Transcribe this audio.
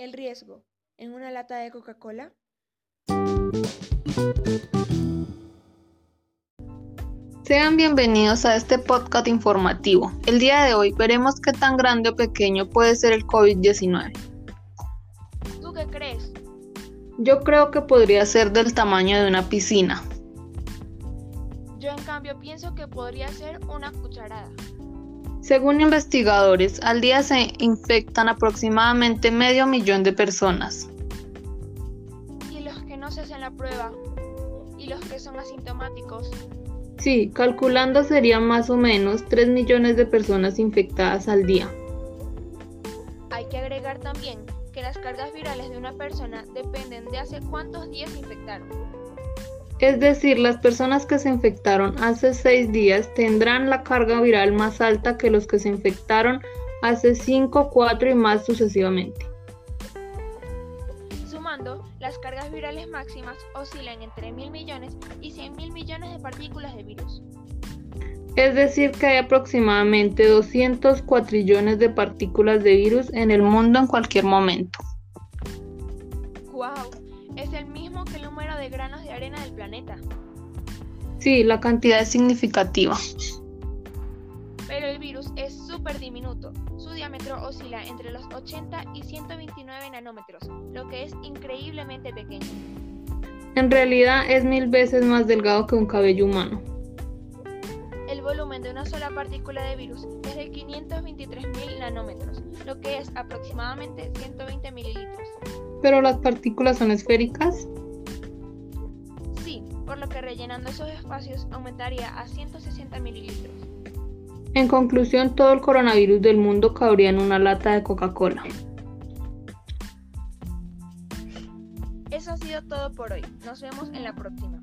el riesgo en una lata de Coca-Cola? Sean bienvenidos a este podcast informativo. El día de hoy veremos qué tan grande o pequeño puede ser el COVID-19. ¿Tú qué crees? Yo creo que podría ser del tamaño de una piscina. Yo en cambio pienso que podría ser una cucharada. Según investigadores, al día se infectan aproximadamente medio millón de personas. ¿Y los que no se hacen la prueba? ¿Y los que son asintomáticos? Sí, calculando serían más o menos 3 millones de personas infectadas al día. Hay que agregar también que las cargas virales de una persona dependen de hace cuántos días se infectaron. Es decir, las personas que se infectaron hace 6 días tendrán la carga viral más alta que los que se infectaron hace 5, 4 y más sucesivamente. Sumando, las cargas virales máximas oscilan entre mil millones y 100 mil millones de partículas de virus. Es decir, que hay aproximadamente 200 cuatrillones de partículas de virus en el mundo en cualquier momento. ¡Wow! Es el mismo que el número de granos de arena del planeta. Sí, la cantidad es significativa. Pero el virus es súper diminuto. Su diámetro oscila entre los 80 y 129 nanómetros, lo que es increíblemente pequeño. En realidad es mil veces más delgado que un cabello humano. De una sola partícula de virus es de 523.000 nanómetros, lo que es aproximadamente 120 mililitros. ¿Pero las partículas son esféricas? Sí, por lo que rellenando esos espacios aumentaría a 160 mililitros. En conclusión, todo el coronavirus del mundo cabría en una lata de Coca-Cola. Eso ha sido todo por hoy. Nos vemos en la próxima.